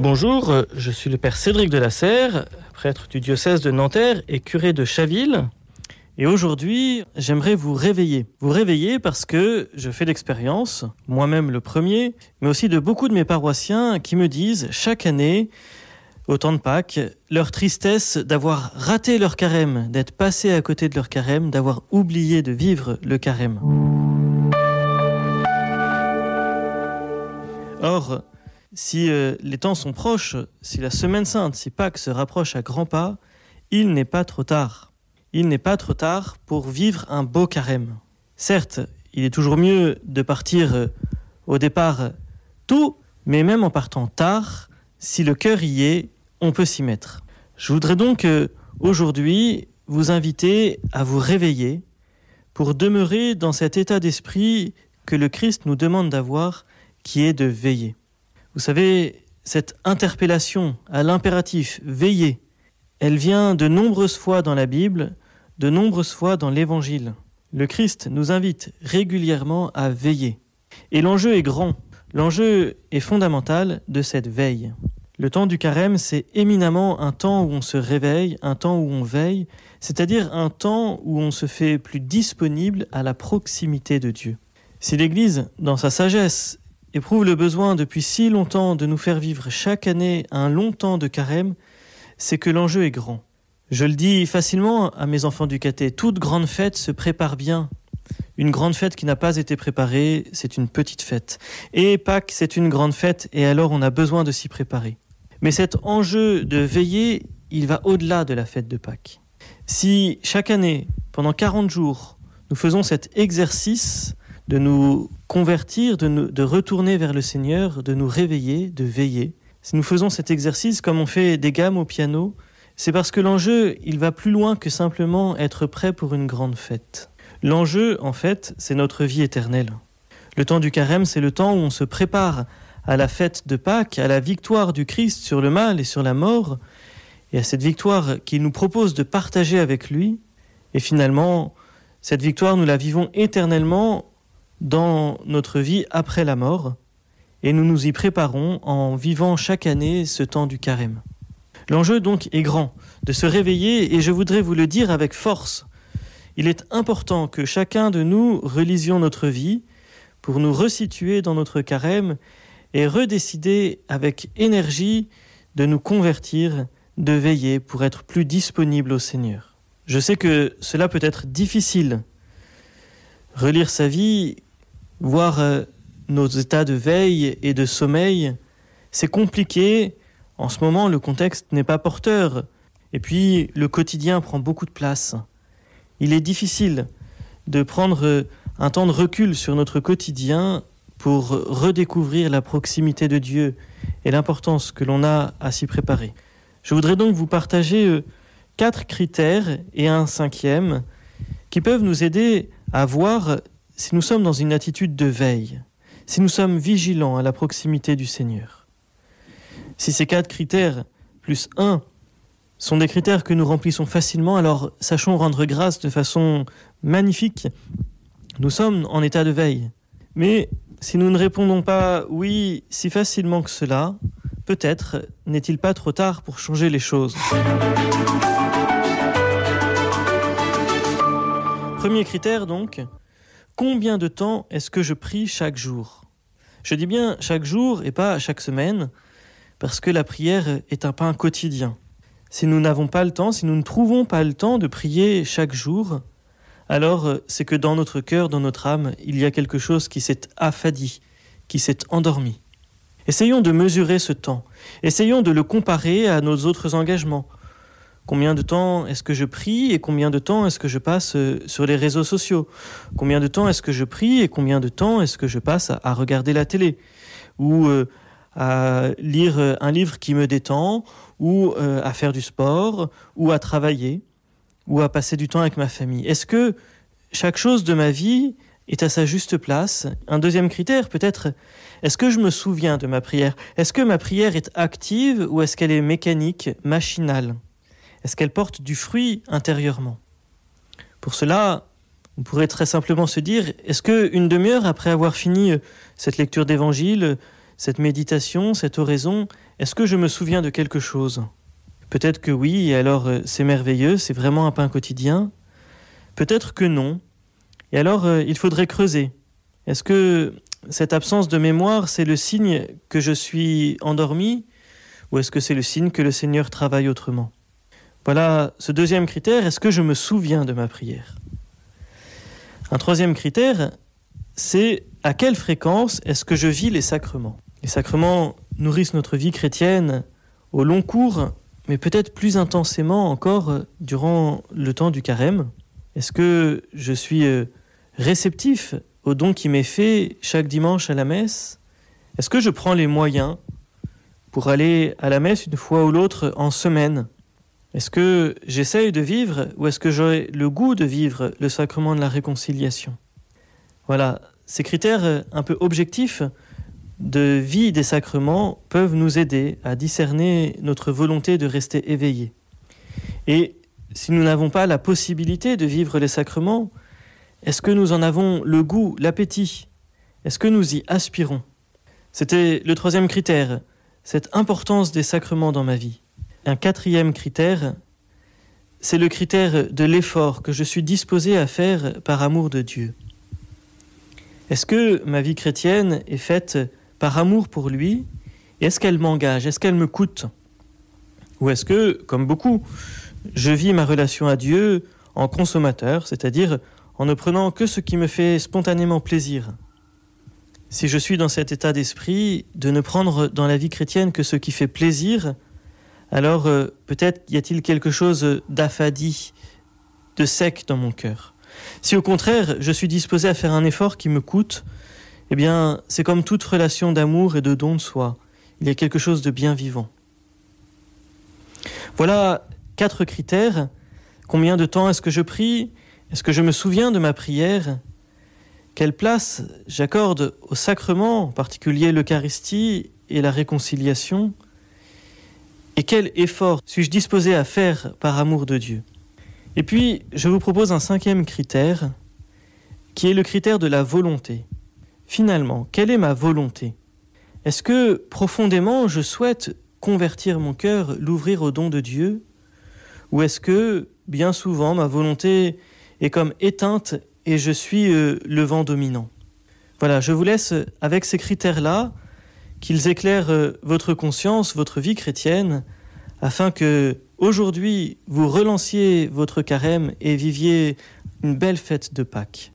Bonjour, je suis le père Cédric de la Serre, prêtre du diocèse de Nanterre et curé de Chaville. Et aujourd'hui, j'aimerais vous réveiller. Vous réveiller parce que je fais l'expérience, moi-même le premier, mais aussi de beaucoup de mes paroissiens qui me disent chaque année, au temps de Pâques, leur tristesse d'avoir raté leur carême, d'être passé à côté de leur carême, d'avoir oublié de vivre le carême. Or, si euh, les temps sont proches, si la semaine sainte, si Pâques se rapproche à grands pas, il n'est pas trop tard. Il n'est pas trop tard pour vivre un beau carême. Certes, il est toujours mieux de partir euh, au départ tôt, mais même en partant tard, si le cœur y est, on peut s'y mettre. Je voudrais donc euh, aujourd'hui vous inviter à vous réveiller pour demeurer dans cet état d'esprit que le Christ nous demande d'avoir, qui est de veiller. Vous savez, cette interpellation à l'impératif veiller, elle vient de nombreuses fois dans la Bible, de nombreuses fois dans l'Évangile. Le Christ nous invite régulièrement à veiller. Et l'enjeu est grand, l'enjeu est fondamental de cette veille. Le temps du carême, c'est éminemment un temps où on se réveille, un temps où on veille, c'est-à-dire un temps où on se fait plus disponible à la proximité de Dieu. Si l'Église, dans sa sagesse éprouve le besoin depuis si longtemps de nous faire vivre chaque année un long temps de carême, c'est que l'enjeu est grand. Je le dis facilement à mes enfants du caté, toute grande fête se prépare bien. Une grande fête qui n'a pas été préparée, c'est une petite fête. Et Pâques, c'est une grande fête, et alors on a besoin de s'y préparer. Mais cet enjeu de veiller, il va au-delà de la fête de Pâques. Si chaque année, pendant 40 jours, nous faisons cet exercice de nous convertir, de, nous, de retourner vers le Seigneur, de nous réveiller, de veiller. Si nous faisons cet exercice comme on fait des gammes au piano, c'est parce que l'enjeu, il va plus loin que simplement être prêt pour une grande fête. L'enjeu, en fait, c'est notre vie éternelle. Le temps du carême, c'est le temps où on se prépare à la fête de Pâques, à la victoire du Christ sur le mal et sur la mort, et à cette victoire qu'il nous propose de partager avec lui. Et finalement, cette victoire, nous la vivons éternellement dans notre vie après la mort, et nous nous y préparons en vivant chaque année ce temps du carême. L'enjeu donc est grand, de se réveiller, et je voudrais vous le dire avec force. Il est important que chacun de nous relisions notre vie pour nous resituer dans notre carême et redécider avec énergie de nous convertir, de veiller pour être plus disponible au Seigneur. Je sais que cela peut être difficile. Relire sa vie voir euh, nos états de veille et de sommeil, c'est compliqué. En ce moment, le contexte n'est pas porteur. Et puis, le quotidien prend beaucoup de place. Il est difficile de prendre euh, un temps de recul sur notre quotidien pour redécouvrir la proximité de Dieu et l'importance que l'on a à s'y préparer. Je voudrais donc vous partager euh, quatre critères et un cinquième qui peuvent nous aider à voir si nous sommes dans une attitude de veille, si nous sommes vigilants à la proximité du Seigneur, si ces quatre critères, plus un, sont des critères que nous remplissons facilement, alors sachons rendre grâce de façon magnifique. Nous sommes en état de veille. Mais si nous ne répondons pas oui si facilement que cela, peut-être n'est-il pas trop tard pour changer les choses. Premier critère donc, combien de temps est-ce que je prie chaque jour? Je dis bien chaque jour et pas chaque semaine, parce que la prière est un pain quotidien. Si nous n'avons pas le temps, si nous ne trouvons pas le temps de prier chaque jour, alors c'est que dans notre cœur, dans notre âme, il y a quelque chose qui s'est affadi, qui s'est endormi. Essayons de mesurer ce temps, essayons de le comparer à nos autres engagements, Combien de temps est-ce que je prie et combien de temps est-ce que je passe euh, sur les réseaux sociaux? Combien de temps est-ce que je prie et combien de temps est-ce que je passe à, regarder la télé? Ou euh, à lire euh, un livre qui me détend? Ou à faire du sport? Ou à travailler? Ou à passer du temps avec ma famille? Est-ce que chaque chose de ma vie est à sa juste place? Un deuxième critère peut-être, est-ce que je me souviens de ma prière? Est-ce que ma prière est active ou est-ce qu'elle est mécanique, machinale? Est-ce qu'elle porte du fruit intérieurement? Pour cela, on pourrait très simplement se dire, est-ce que une demi-heure après avoir fini euh, cette lecture d'évangile, cette méditation, cette oraison, est-ce que je me souviens de quelque chose? Peut-être que oui, et alors euh, c'est merveilleux, c'est vraiment un pain quotidien. Peut-être que non. Et alors euh, il faudrait creuser. Est-ce que cette absence de mémoire, c'est le signe que je suis endormi ou est-ce que c'est le signe que le Seigneur travaille autrement? Voilà ce deuxième critère, est-ce que je me souviens de ma prière? Un troisième critère, c'est à quelle fréquence est-ce que je vis les sacrements? Les sacrements nourrissent notre vie chrétienne au long cours mais peut-être plus intensément encore durant le temps du carême. Est-ce que je suis euh, réceptif au don qui m'est fait chaque dimanche à la messe? Est-ce que je prends les moyens pour aller à la messe une fois ou l'autre en semaine? Est-ce que j'essaye de vivre ou est-ce que j'aurai le goût de vivre le sacrement de la réconciliation? Voilà, ces critères euh, un peu objectifs de vie des sacrements peuvent nous aider à discerner notre volonté de rester éveillé. Et si nous n'avons pas la possibilité de vivre les sacrements, est-ce que nous en avons le goût, l'appétit? Est-ce que nous y aspirons? C'était le troisième critère, cette importance des sacrements dans ma vie. Un quatrième critère, c'est le critère de l'effort que je suis disposé à faire par amour de Dieu. Est-ce que ma vie chrétienne est faite par amour pour lui? Est-ce qu'elle m'engage? Est-ce qu'elle me coûte? Ou est-ce que, comme beaucoup, je vis ma relation à Dieu en consommateur, c'est-à-dire en ne prenant que ce qui me fait spontanément plaisir? Si je suis dans cet état d'esprit de ne prendre dans la vie chrétienne que ce qui fait plaisir, alors euh, peut-être y a-t-il quelque chose d'affadi, de sec dans mon cœur. Si au contraire je suis disposé à faire un effort qui me coûte, eh bien, c'est comme toute relation d'amour et de don de soi. Il y a quelque chose de bien vivant. Voilà quatre critères. Combien de temps est-ce que je prie? Est-ce que je me souviens de ma prière? Quelle place j'accorde au sacrement, en particulier l'Eucharistie et la réconciliation? Et quel effort suis-je disposé à faire par amour de Dieu? Et puis, je vous propose un cinquième critère, qui est le critère de la volonté. Finalement, quelle est ma volonté? Est-ce que profondément je souhaite convertir mon cœur, l'ouvrir au don de Dieu? Ou est-ce que bien souvent ma volonté est comme éteinte et je suis euh, le vent dominant? Voilà, je vous laisse avec ces critères-là, qu'ils éclairent euh, votre conscience, votre vie chrétienne, afin que aujourd'hui vous relanciez votre carême et viviez une belle fête de Pâques.